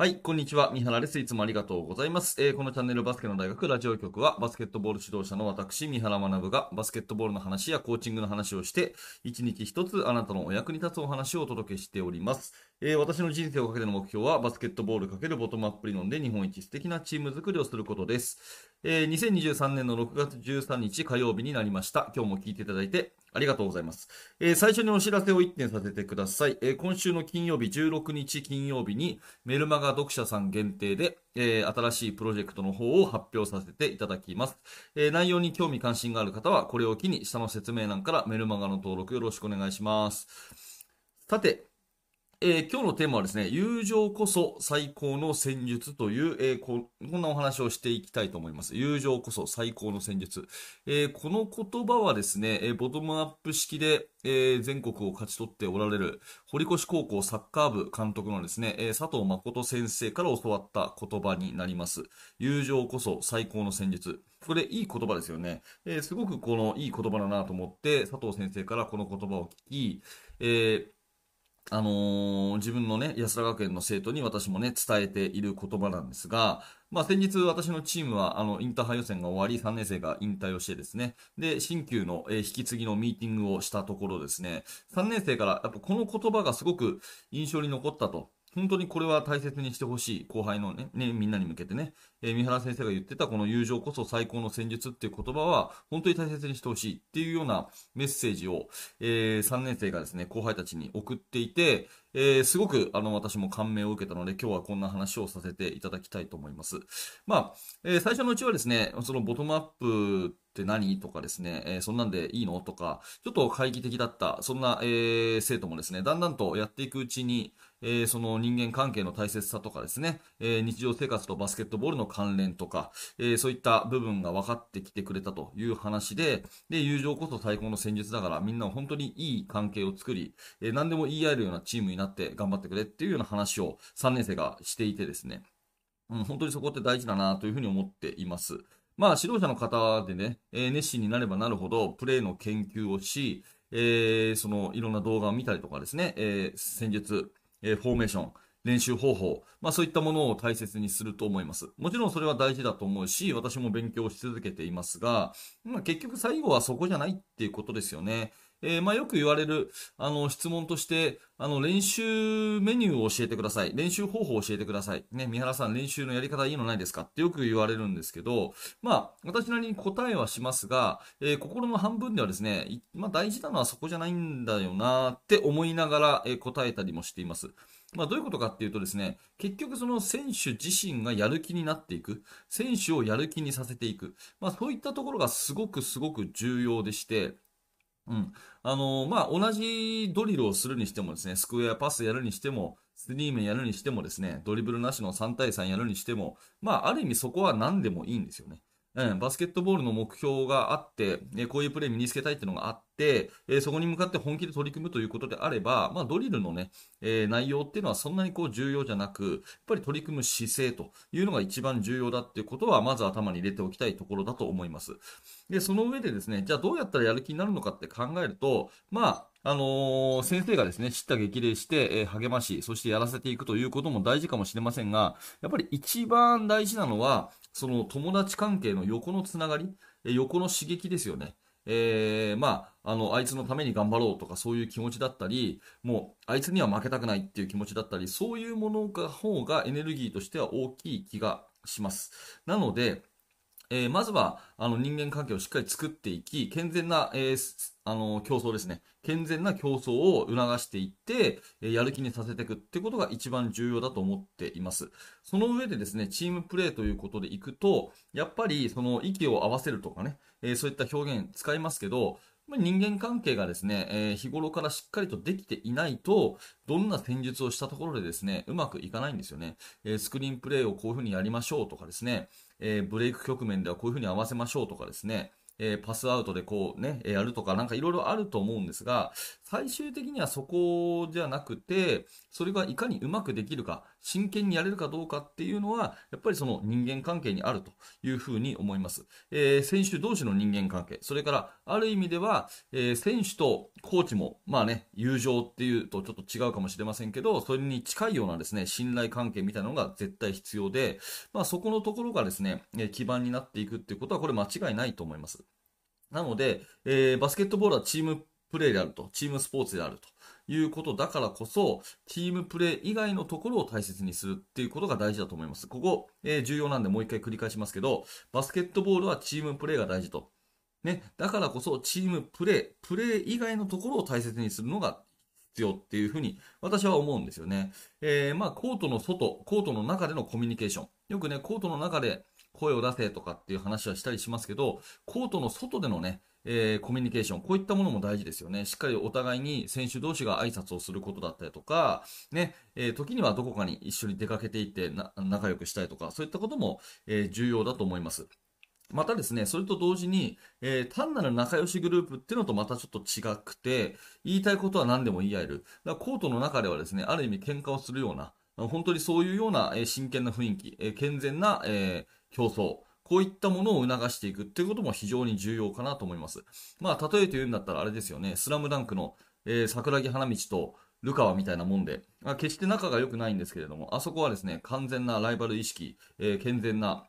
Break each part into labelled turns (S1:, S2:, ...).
S1: はい、こんにちは。三原です。いつもありがとうございます。えー、このチャンネルバスケの大学ラジオ局は、バスケットボール指導者の私、三原学が、バスケットボールの話やコーチングの話をして、一日一つあなたのお役に立つお話をお届けしております。えー、私の人生をかけての目標は、バスケットボールかけるボトムアップ理論で日本一素敵なチーム作りをすることです。えー、2023年の6月13日火曜日になりました。今日も聞いていただいてありがとうございます。えー、最初にお知らせを1点させてください。えー、今週の金曜日、16日金曜日にメルマガ読者さん限定で、えー、新しいプロジェクトの方を発表させていただきます。え、内容に興味関心がある方は、これを機に下の説明欄からメルマガの登録よろしくお願いします。さて、えー、今日のテーマはですね、友情こそ最高の戦術という、えー、ここんなお話をしていきたいと思います。友情こそ最高の戦術。えー、この言葉はですね、えボトムアップ式で、え全国を勝ち取っておられる堀越高校サッカー部監督のですね、え佐藤誠先生から教わった言葉になります。友情こそ最高の戦術。これいい言葉ですよね。えすごくこのいい言葉だなと思って佐藤先生からこの言葉を聞き、えーあのー、自分のね、安田学園の生徒に私もね、伝えている言葉なんですが、まあ先日私のチームは、あの、インターハイ予選が終わり、3年生が引退をしてですね、で、新旧の、えー、引き継ぎのミーティングをしたところですね、3年生からやっぱこの言葉がすごく印象に残ったと。本当にこれは大切にしてほしい後輩のね、ね、みんなに向けてね、えー、三原先生が言ってたこの友情こそ最高の戦術っていう言葉は本当に大切にしてほしいっていうようなメッセージを、えー、3年生がですね、後輩たちに送っていて、えー、すごくあの私も感銘を受けたので今日はこんな話をさせていただきたいと思います。まあ、えー、最初のうちはですね、そのボトムアップって何とかですね、えー、そんなんでいいのとか、ちょっと懐疑的だった、そんな、えー、生徒もですね、だんだんとやっていくうちに、えー、その人間関係の大切さとかですね、えー、日常生活とバスケットボールの関連とか、えー、そういった部分が分かってきてくれたという話で、で、友情こそ最高の戦術だから、みんな本当にいい関係を作り、えー、何でも言い合えるようなチームになって頑張ってくれっていうような話を3年生がしていてですね、うん、本当にそこって大事だなというふうに思っています。まあ、指導者の方でね、えー、熱心になればなるほど、プレーの研究をし、えー、その、いろんな動画を見たりとかですね、えー、戦術、えフォーメーション、練習方法、まあそういったものを大切にすると思います。もちろんそれは大事だと思うし、私も勉強し続けていますが、まあ、結局最後はそこじゃないっていうことですよね。えー、まあよく言われる、あの、質問として、あの、練習メニューを教えてください。練習方法を教えてください。ね、三原さん練習のやり方いいのないですか？ってよく言われるんですけど、まあ、私なりに答えはしますが、えー、心の半分ではですね、まあ大事なのはそこじゃないんだよなって思いながら、えー、答えたりもしています。まあ、どういうことかっていうとですね、結局その選手自身がやる気になっていく、選手をやる気にさせていく、まあ、そういったところがすごくすごく重要でして、うん。あのー、まあ、同じドリルをするにしてもですね、スクエアパスやるにしても、スリーメンやるにしてもですね、ドリブルなしの3対3やるにしても、まあ、ある意味そこは何でもいいんですよね。うん、バスケットボールの目標があって、えこういうプレー身につけたいっていうのがあって、えそこに向かって本気で取り組むということであれば、まあ、ドリルのね、え、内容っていうのはそんなにこう重要じゃなく、やっぱり取り組む姿勢というのが一番重要だっていうことは、まず頭に入れておきたいところだと思います。で、その上でですね、じゃあどうやったらやる気になるのかって考えると、まあ、あのー、先生がですね、知った激励して、えー、励まし、そしてやらせていくということも大事かもしれませんが、やっぱり一番大事なのは、その友達関係の横のつながり、えー、横の刺激ですよね。えー、まあ、あの、あいつのために頑張ろうとかそういう気持ちだったり、もう、あいつには負けたくないっていう気持ちだったり、そういうものが方がエネルギーとしては大きい気がします。なので、えー、まずは、あの、人間関係をしっかり作っていき、健全な、えー、あの、競争ですね。健全な競争を促していって、えやる気にさせていくってことが一番重要だと思っています。その上でですね、チームプレーということでいくと、やっぱりその息を合わせるとかね、えそういった表現使いますけど、人間関係がですね、えー、日頃からしっかりとできていないと、どんな戦術をしたところでですね、うまくいかないんですよね。えー、スクリーンプレイをこういう風にやりましょうとかですね、えー、ブレイク局面ではこういう風に合わせましょうとかですね、えー、パスアウトでこうね、やるとかなんかいろいろあると思うんですが、最終的にはそこじゃなくて、それがいかにうまくできるか、真剣にやれるかどうかっていうのは、やっぱりその人間関係にあるというふうに思います。えー、選手同士の人間関係、それから、ある意味では、えー、選手とコーチも、まあね、友情っていうとちょっと違うかもしれませんけど、それに近いようなですね、信頼関係みたいなのが絶対必要で、まあそこのところがですね、基盤になっていくっていうことは、これ間違いないと思います。なので、えー、バスケットボールはチームプレーであると、チームスポーツであるということだからこそ、チームプレー以外のところを大切にするっていうことが大事だと思います。ここ、えー、重要なんでもう一回繰り返しますけど、バスケットボールはチームプレーが大事と。ね、だからこそチームプレー、プレー以外のところを大切にするのが必要っていうふうに私は思うんですよね。えー、まあ、コートの外、コートの中でのコミュニケーション。よくね、コートの中で声を出せとかっていう話はしたりしますけど、コートの外でのね、えー、コミュニケーション、こういったものも大事ですよね。しっかりお互いに選手同士が挨拶をすることだったりとか、ね、えー、時にはどこかに一緒に出かけていって仲良くしたいとか、そういったことも、えー、重要だと思います。またですね、それと同時に、えー、単なる仲良しグループっていうのとまたちょっと違くて、言いたいことは何でも言い合える。だからコートの中ではですね、ある意味喧嘩をするような、本当にそういうような、えー、真剣な雰囲気、えー、健全な、えー、競争、こういったものを促していくっていうことも非常に重要かなと思います。まあ、例えて言うんだったらあれですよね、スラムダンクの、えー、桜木花道とルカワみたいなもんで、あ決して仲が良くないんですけれども、あそこはですね、完全なライバル意識、えー、健全な、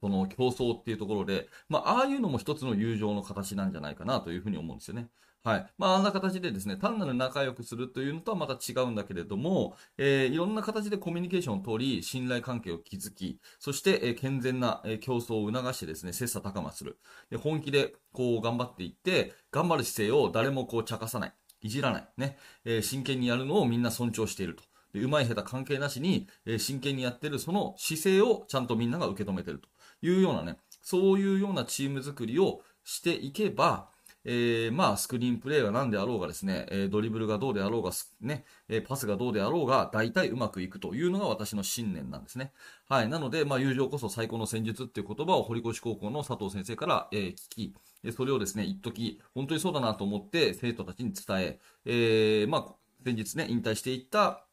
S1: その競争っていうところで、まあ、ああいうのも一つの友情の形なんじゃないかなというふうに思うんですよね。はい。まあ、あんな形でですね、単なる仲良くするというのとはまた違うんだけれども、えー、いろんな形でコミュニケーションを取り、信頼関係を築き、そして、えー、健全な、えー、競争を促してですね、切磋琢磨する。で、本気でこう頑張っていって、頑張る姿勢を誰もこう茶化さない。いじらない。ね。えー、真剣にやるのをみんな尊重していると。で、上手い下手関係なしに、えー、真剣にやってるその姿勢をちゃんとみんなが受け止めてるというようなね、そういうようなチーム作りをしていけば、えー、まあ、スクリーンプレーが何であろうがですね、え、ドリブルがどうであろうが、ね、え、パスがどうであろうが、大体うまくいくというのが私の信念なんですね。はい。なので、まあ、友情こそ最高の戦術っていう言葉を堀越高校の佐藤先生から、え、聞き、それをですね、一時本当にそうだなと思って生徒たちに伝え、えー、まあ、先日ね、引退していった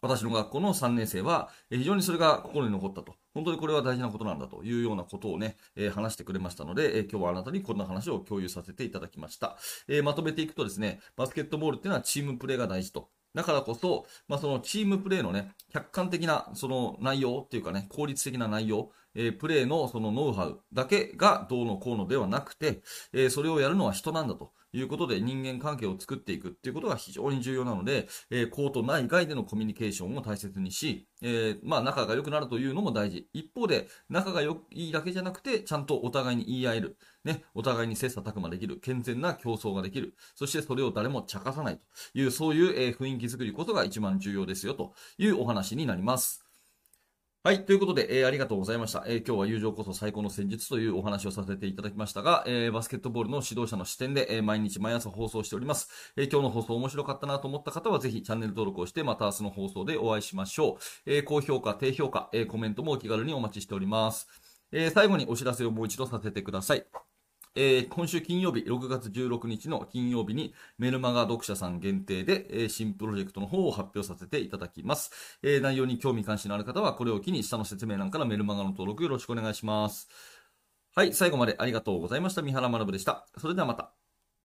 S1: 私の学校の3年生は、非常にそれが心に残ったと。本当にこれは大事なことなんだというようなことをね、えー、話してくれましたので、えー、今日はあなたにこんな話を共有させていただきました。えー、まとめていくとですね、バスケットボールっていうのはチームプレーが大事と。だからこそ、まあ、そのチームプレーのね、客観的なその内容っていうかね、効率的な内容、えー、プレーのそのノウハウだけがどうのこうのではなくて、えー、それをやるのは人なんだと。いうことで人間関係を作っていくっていうことが非常に重要なので、えー、コート内外でのコミュニケーションを大切にし、えー、まあ仲が良くなるというのも大事。一方で、仲が良いだけじゃなくて、ちゃんとお互いに言い合える。ね、お互いに切磋琢磨できる。健全な競争ができる。そしてそれを誰も茶化さないという、そういう、えー、雰囲気作りこそが一番重要ですよというお話になります。はい。ということで、えー、ありがとうございました。えー、今日は友情こそ最高の戦術というお話をさせていただきましたが、えー、バスケットボールの指導者の視点で、え毎日毎朝放送しております。え今日の放送面白かったなと思った方は、ぜひチャンネル登録をして、また明日の放送でお会いしましょう。え高評価、低評価、えコメントもお気軽にお待ちしております。え最後にお知らせをもう一度させてください。えー、今週金曜日、6月16日の金曜日にメルマガ読者さん限定で、えー、新プロジェクトの方を発表させていただきます。えー、内容に興味関心のある方はこれを機に下の説明欄からメルマガの登録よろしくお願いします。はい、最後までありがとうございました。三原学でした。それではまた。